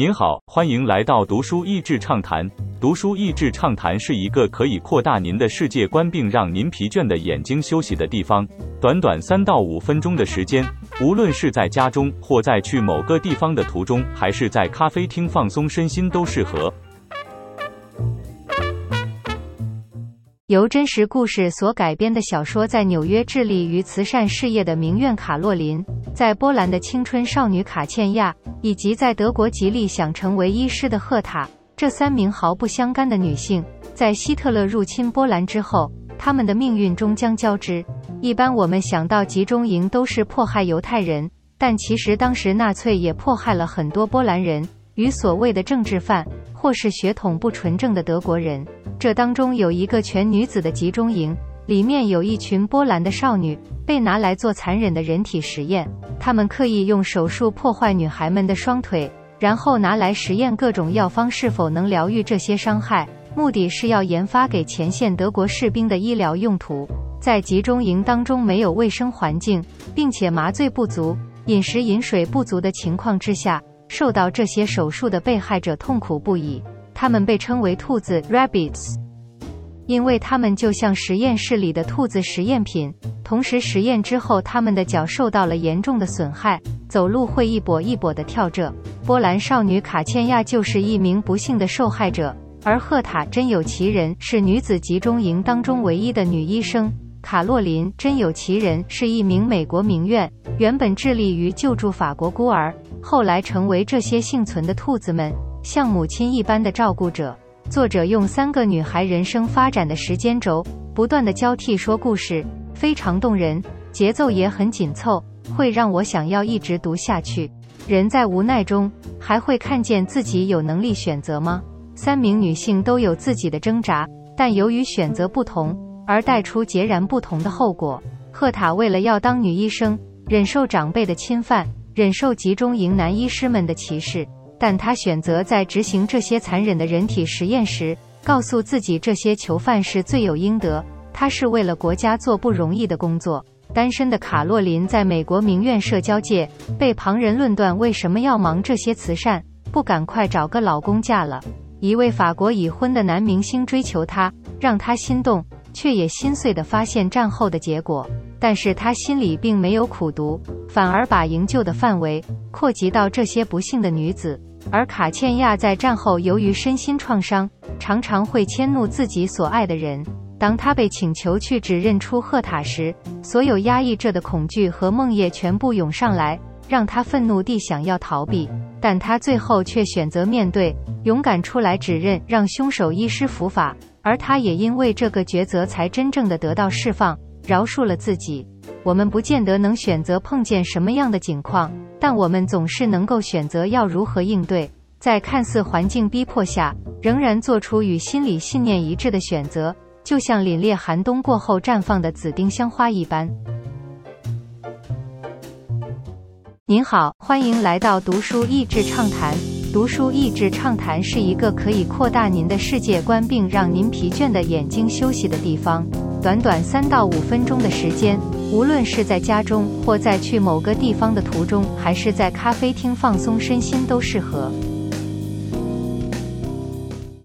您好，欢迎来到读书益智畅谈。读书益智畅谈是一个可以扩大您的世界观并让您疲倦的眼睛休息的地方。短短三到五分钟的时间，无论是在家中或在去某个地方的途中，还是在咖啡厅放松身心，都适合。由真实故事所改编的小说，在纽约致力于慈善事业的名媛卡洛琳，在波兰的青春少女卡茜亚，以及在德国极力想成为医师的赫塔，这三名毫不相干的女性，在希特勒入侵波兰之后，她们的命运终将交织。一般我们想到集中营都是迫害犹太人，但其实当时纳粹也迫害了很多波兰人与所谓的政治犯。或是血统不纯正的德国人，这当中有一个全女子的集中营，里面有一群波兰的少女被拿来做残忍的人体实验。他们刻意用手术破坏女孩们的双腿，然后拿来实验各种药方是否能疗愈这些伤害，目的是要研发给前线德国士兵的医疗用途。在集中营当中没有卫生环境，并且麻醉不足、饮食饮水不足的情况之下。受到这些手术的被害者痛苦不已，他们被称为兔子 （rabbits），因为他们就像实验室里的兔子实验品。同时，实验之后，他们的脚受到了严重的损害，走路会一跛一跛的跳着。波兰少女卡茜亚就是一名不幸的受害者，而赫塔真有其人是女子集中营当中唯一的女医生。卡洛琳真有其人是一名美国名媛，原本致力于救助法国孤儿。后来成为这些幸存的兔子们像母亲一般的照顾者。作者用三个女孩人生发展的时间轴，不断的交替说故事，非常动人，节奏也很紧凑，会让我想要一直读下去。人在无奈中，还会看见自己有能力选择吗？三名女性都有自己的挣扎，但由于选择不同，而带出截然不同的后果。赫塔为了要当女医生，忍受长辈的侵犯。忍受集中营男医师们的歧视，但他选择在执行这些残忍的人体实验时，告诉自己这些囚犯是罪有应得。他是为了国家做不容易的工作。单身的卡洛琳在美国名媛社交界被旁人论断为什么要忙这些慈善，不赶快找个老公嫁了。一位法国已婚的男明星追求她，让她心动，却也心碎地发现战后的结果。但是她心里并没有苦读，反而把营救的范围扩及到这些不幸的女子。而卡茜亚在战后由于身心创伤，常常会迁怒自己所爱的人。当他被请求去指认出赫塔时，所有压抑着的恐惧和梦魇全部涌上来，让他愤怒地想要逃避。但他最后却选择面对，勇敢出来指认，让凶手医师伏法。而他也因为这个抉择，才真正的得到释放。饶恕了自己，我们不见得能选择碰见什么样的境况，但我们总是能够选择要如何应对。在看似环境逼迫下，仍然做出与心理信念一致的选择，就像凛冽寒冬过后绽放的紫丁香花一般。您好，欢迎来到读书益智畅谈。读书益智畅谈是一个可以扩大您的世界观并让您疲倦的眼睛休息的地方。短短三到五分钟的时间，无论是在家中或在去某个地方的途中，还是在咖啡厅放松身心，都适合。